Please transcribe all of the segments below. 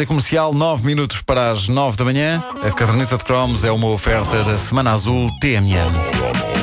Da comercial, 9 minutos para as 9 da manhã. A caderneta de cromos é uma oferta da Semana Azul TMN.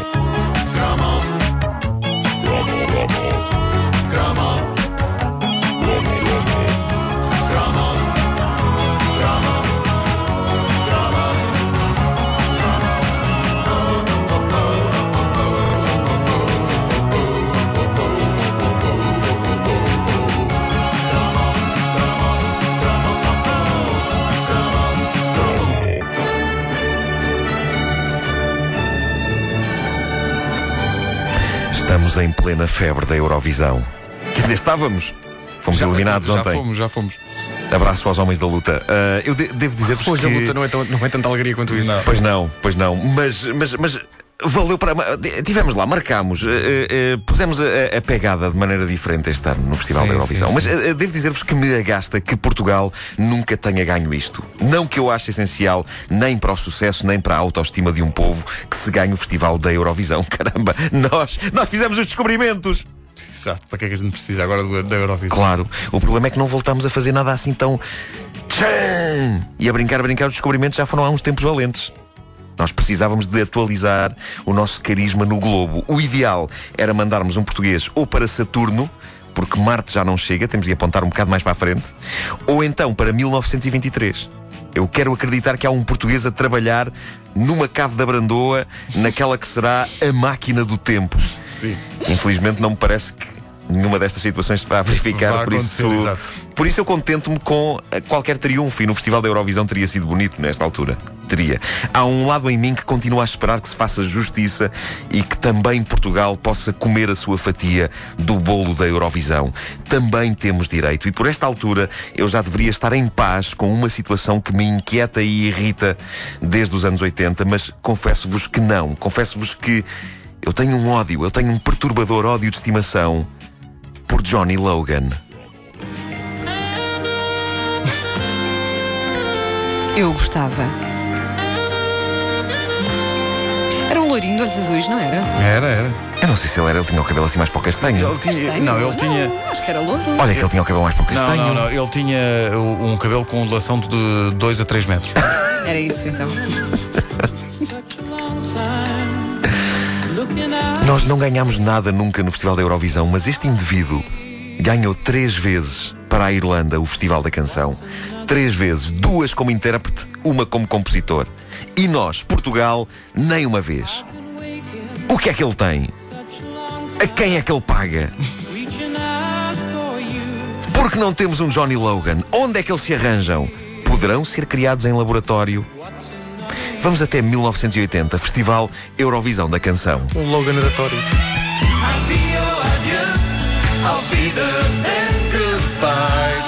Estamos em plena febre da Eurovisão. Quer dizer, estávamos. Fomos Já- eliminados já ontem. fomos, já fomos. Abraço aos homens da luta. Ah, eu de- devo dizer-vos que... Hoje a luta não é, tão, não é tanta alegria quanto isso. Não. Pois não, pois não. Mas, mas, mas valeu para. Tivemos lá, marcámos, eh, eh, pusemos a, a pegada de maneira diferente este ano no Festival Sim, da Eurovisão. sim, mas sim. eh, devo dizer-vos que me agasta que Portugal nunca tenha ganho isto. Não que eu ache essencial nem para o sucesso, nem para a autoestima de um povo que se ganhe o Festival da Eurovisão. Caramba, nós, nós fizemos os descobrimentos. Exato, para que é que a gente precisa agora da Eurovisão? Claro, o problema é que não voltamos a fazer nada assim tão. E a brincar, a brincar, os descobrimentos já foram há uns tempos valentes. Nós precisávamos de atualizar o nosso carisma no globo. O ideal era mandarmos um português ou para Saturno, porque Marte já não chega, temos de apontar um bocado mais para a frente, ou então para 1923. Eu quero acreditar que há um português a trabalhar numa cave da Brandoa, naquela que será a máquina do tempo. Sim. Infelizmente não me parece que nenhuma destas situações se vá verificar, Vai por isso, exato. por isso eu contento-me com eh, qualquer triunfo e no Festival da Eurovisão teria sido bonito nesta altura. Teria. Há um lado em mim que continua a esperar que se faça justiça e que também Portugal possa comer a sua fatia do bolo da Eurovisão. Também temos direito e por esta altura eu já deveria estar em paz com uma situação que me inquieta e irrita desde os anos 80, mas confesso-vos que não. Confesso-vos que eu tenho um ódio, eu tenho um perturbador ódio de estimação por Johnny Logan. Eu gostava. Era um loirinho de olhos azuis, não era? Era, era. Eu não sei se ele era, ele tinha o cabelo assim mais para o castanho. Ele tinha. Castanho? Não, ele tinha. acho que era louro. Olha que ele tinha o cabelo mais para o Não, castanho. não, não. Ele tinha um cabelo com ondulação de 2 a 3 metros. Era isso então. Nós não ganhámos nada nunca no Festival da Eurovisão, mas este indivíduo ganhou três vezes para a Irlanda o Festival da Canção. Três vezes, duas como intérprete, uma como compositor. E nós, Portugal, nem uma vez. O que é que ele tem? A quem é que ele paga? Porque não temos um Johnny Logan? Onde é que eles se arranjam? Poderão ser criados em laboratório? Vamos até 1980, Festival Eurovisão da Canção. Um logo natatório.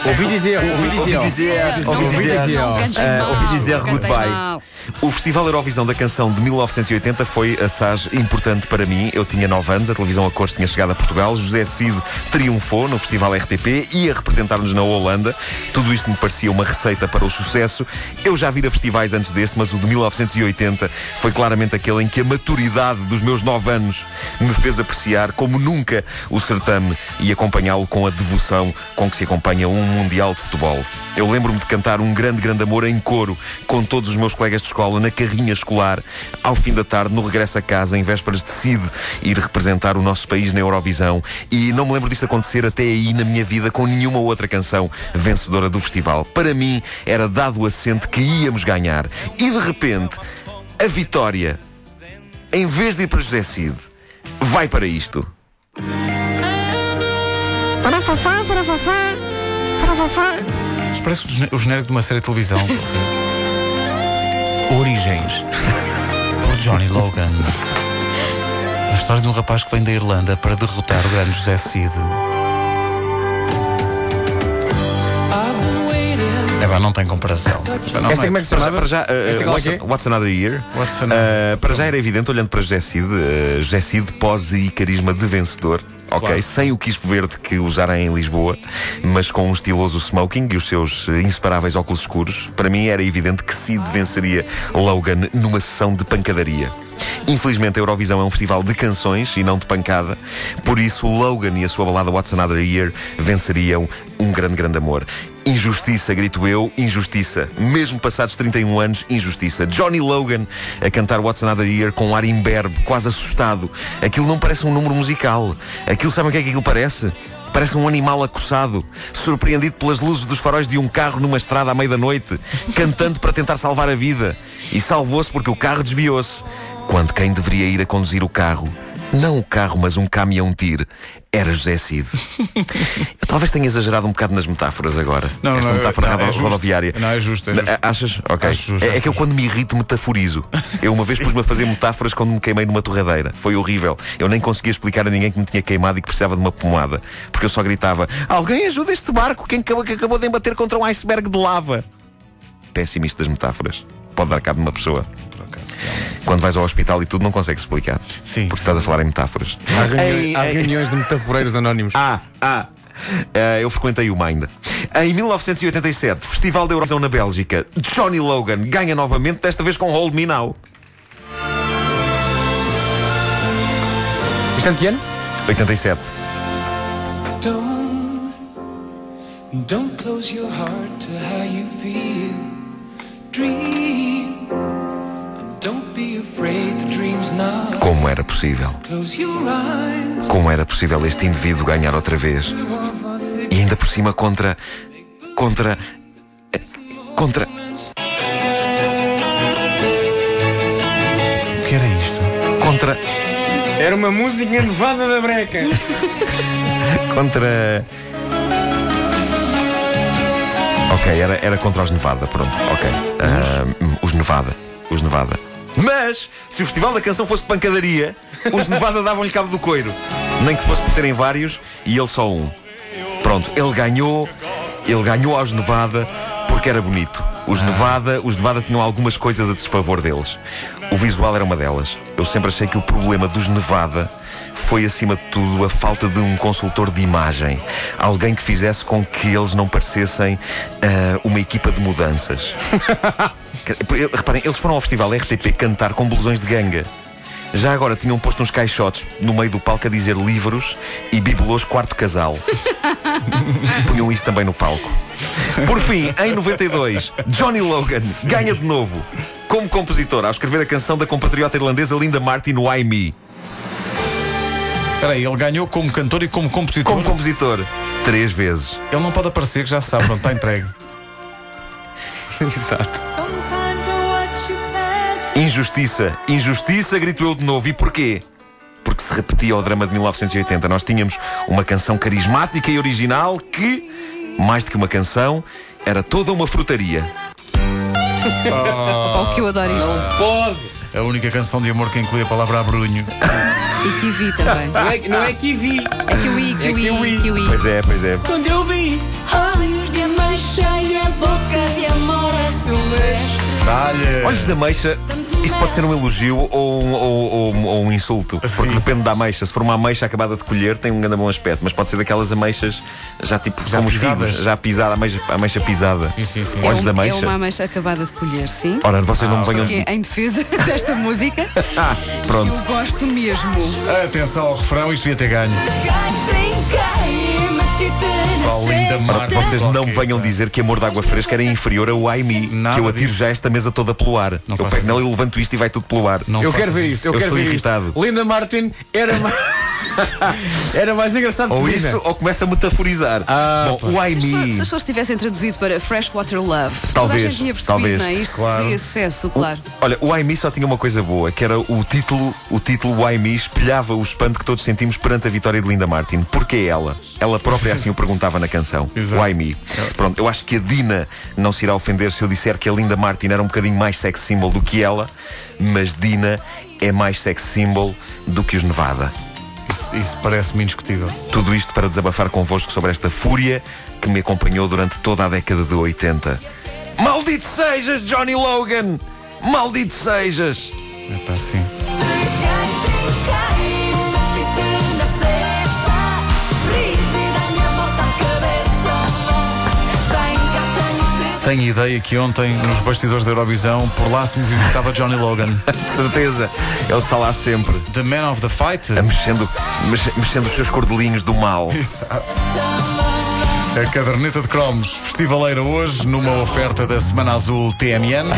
Ouvi dizer, ouvi dizer. Ouvi dizer, ouvi dizer, eh, mal, ouvi dizer não cantem goodbye. mal. O Festival Eurovisão da Canção de 1980 foi assaz importante para mim. Eu tinha 9 anos, a televisão a cores tinha chegado a Portugal. José Cid triunfou no Festival RTP, ia representar-nos na Holanda. Tudo isto me parecia uma receita para o sucesso. Eu já vira festivais antes deste, mas o de 1980 foi claramente aquele em que a maturidade dos meus 9 anos me fez apreciar como nunca o certame e acompanhá-lo com a devoção com que se acompanha um Mundial de Futebol. Eu lembro-me de cantar um grande, grande amor em coro com todos os meus colegas de escola na carrinha escolar, ao fim da tarde, no regresso a casa, em vésperas de CID, ir representar o nosso país na Eurovisão. E não me lembro disto acontecer até aí na minha vida com nenhuma outra canção vencedora do festival. Para mim, era dado o assento que íamos ganhar. E de repente, a vitória, em vez de ir para José Cid, vai para isto. Isto parece o gene- o genérico de uma série de televisão. Origens. Por Johnny Logan. A história de um rapaz que vem da Irlanda para derrotar o grande José Cid. É pá, não tem comparação. Não, Esta não como é que se chamava? Para já, uh, Esta é what's, é? what's Another Year? What's Another- Uh, para já era evidente, olhando para José Cid, uh, José Cid pose e carisma de vencedor. Ok, Claro. sem o quispo verde que usarem em Lisboa, mas com um estiloso smoking e os seus eh, inseparáveis óculos escuros, para mim era evidente que Cid venceria Logan numa sessão de pancadaria. Infelizmente, a Eurovisão é um festival de canções e não de pancada, por isso Logan e a sua balada What's Another Year venceriam um grande, grande amor. Injustiça, grito eu, injustiça. Mesmo passados 31 anos, injustiça. Johnny Logan a cantar What's Another Year com um ar imberbe, quase assustado. Aquilo não parece um número musical. Aquilo, sabem o que é que aquilo parece? Parece um animal acossado, surpreendido pelas luzes dos faróis de um carro numa estrada à meia da noite, cantando para tentar salvar a vida. E salvou-se porque o carro desviou-se. Quando quem deveria ir a conduzir o carro, não o carro, mas um caminhão-tiro, era José Cid. Eu talvez tenha exagerado um bocado nas metáforas agora. Não, Esta não, metáfora não, é rodoviária. Não, é justo, é justo. Achas? Ok. Justo, é, é que eu, quando me irrito, metaforizo. Eu uma vez pus-me a fazer metáforas quando me queimei numa torradeira. Foi horrível. Eu nem conseguia explicar a ninguém que me tinha queimado e que precisava de uma pomada. Porque eu só gritava: Alguém ajuda este barco quem acabou, que acabou de embater contra um iceberg de lava. Péssimo isto das metáforas. Pode dar cabo de uma pessoa. Por acaso, realmente. Quando vais ao hospital e tudo, não consegues explicar. Sim, Porque sim. estás a falar em metáforas. Há reuniões, Ei, há ei. reuniões de metaforeiros anónimos. Ah, ah. Eh, eu frequentei uma ainda. Em 1987, Festival da Eurovisão na Bélgica, Johnny Logan ganha novamente, desta vez com Hold Me Now. Isto é de que ano? 87. Don't, don't close your heart to how you feel. Como era possível? Como era possível este indivíduo ganhar outra vez? E ainda por cima contra. contra. contra. O que era isto? contra. Era uma música nevada da breca. contra. Ok, era, era contra os Nevada, pronto, ok. Hum, os Nevada. Os Nevada. Mas, se o Festival da Canção fosse de pancadaria, os Nevada davam-lhe cabo do coiro. Nem que fosse por serem vários e ele só um. Pronto, ele ganhou, ele ganhou aos Nevada porque era bonito. Os Nevada, os Nevada tinham algumas coisas a desfavor deles. O visual era uma delas. Eu sempre achei que o problema dos Nevada foi, acima de tudo, a falta de um consultor de imagem. Alguém que fizesse com que eles não parecessem ah, uma equipa de mudanças. Reparem, eles foram ao festival RTP cantar com blusões de ganga. Já agora tinham posto uns caixotes no meio do palco a dizer livros e bibelôs quarto casal. Punham isso também no palco. Por fim, em 92, Johnny Logan ganha de novo como compositor ao escrever a canção da compatriota irlandesa Linda Martin, Why Me. Espera aí, ele ganhou como cantor e como compositor. Como compositor, três vezes. Ele não pode aparecer, que já se sabe, pronto, está entregue. Exato. Injustiça, injustiça, grito eu de novo. E porquê? Porque se repetia o drama de 1980. Nós tínhamos uma canção carismática e original que, mais do que uma canção, era toda uma frutaria. Opa, o que eu adoro isto. Pode. A única canção de amor que inclui a palavra abrunho. E kiwi também. Não é, não é kiwi. É kiwi, É kiwi, kiwi. kiwi. Pois é, pois é. Quando eu vi. Olhos de ameixa e a boca de amor a. Dá-lhe! Olhos da ameixa, isto pode ser um elogio ou um, ou- ou- ou um insulto. Porque Sim. depende da ameixa. Se for uma ameixa acabada de colher, tem um grande bom aspecto. Mas pode ser daquelas ameixas já tipo Já como os pisadas. figos, já pisada, ameixa, ameixa pisada. Sim, sim, sim. É, Olhos um- da é ameixa. uma ameixa acabada de colher, sim. Ora, vocês não me venham. Porque em defesa desta música, Ah, pronto. eu gosto mesmo. Atenção ao refrão, isto devia ter ganho. E Oh. Ora, Marta. vocês não Ok, venham tá. dizer que amor de água fresca era inferior ao I Me, Nada que eu atiro disso. já esta mesa toda pelo ar. Não eu pego nela e levanto isto e vai tudo pelo ar. Não Eu quero ver isso. Eu, Eu quero estou ver irritado. Linda Martin era mais. era mais engraçado Ou que isso, ou começa a metaforizar. Ah, Bom, o I Se as pessoas- se as Me. pessoas tivessem traduzido para Freshwater Love, toda a Talvez, gente tinha percebido, talvez. não é? Isto Claro. teria sucesso, claro. Olha, o I Me só tinha uma coisa boa, que era o título, o título Why Me espelhava o espanto que todos sentimos perante a vitória de Linda Martin. Porquê ela? Ela própria assim o perguntava na canção. Exato. Why Me? Pronto, eu acho que a Dina não se irá ofender se eu disser que a Linda Martin era um bocadinho mais sex symbol do que ela, mas Dina é mais sex symbol do que os Nevada. Isso, isso parece-me indiscutível. Tudo isto para desabafar convosco sobre esta fúria que me acompanhou durante toda a década de 80. Maldito sejas, Johnny Logan! Maldito sejas! É para assim. Tenho ideia que ontem, nos bastidores da Eurovisão, por lá se movimentava Johnny Logan. De certeza, ele está lá sempre, The Man of the Fight. a mexendo, mexe- mexendo os seus cordelinhos do mal. Exato. A caderneta de cromos festivaleira hoje numa oferta da Semana Azul TMN.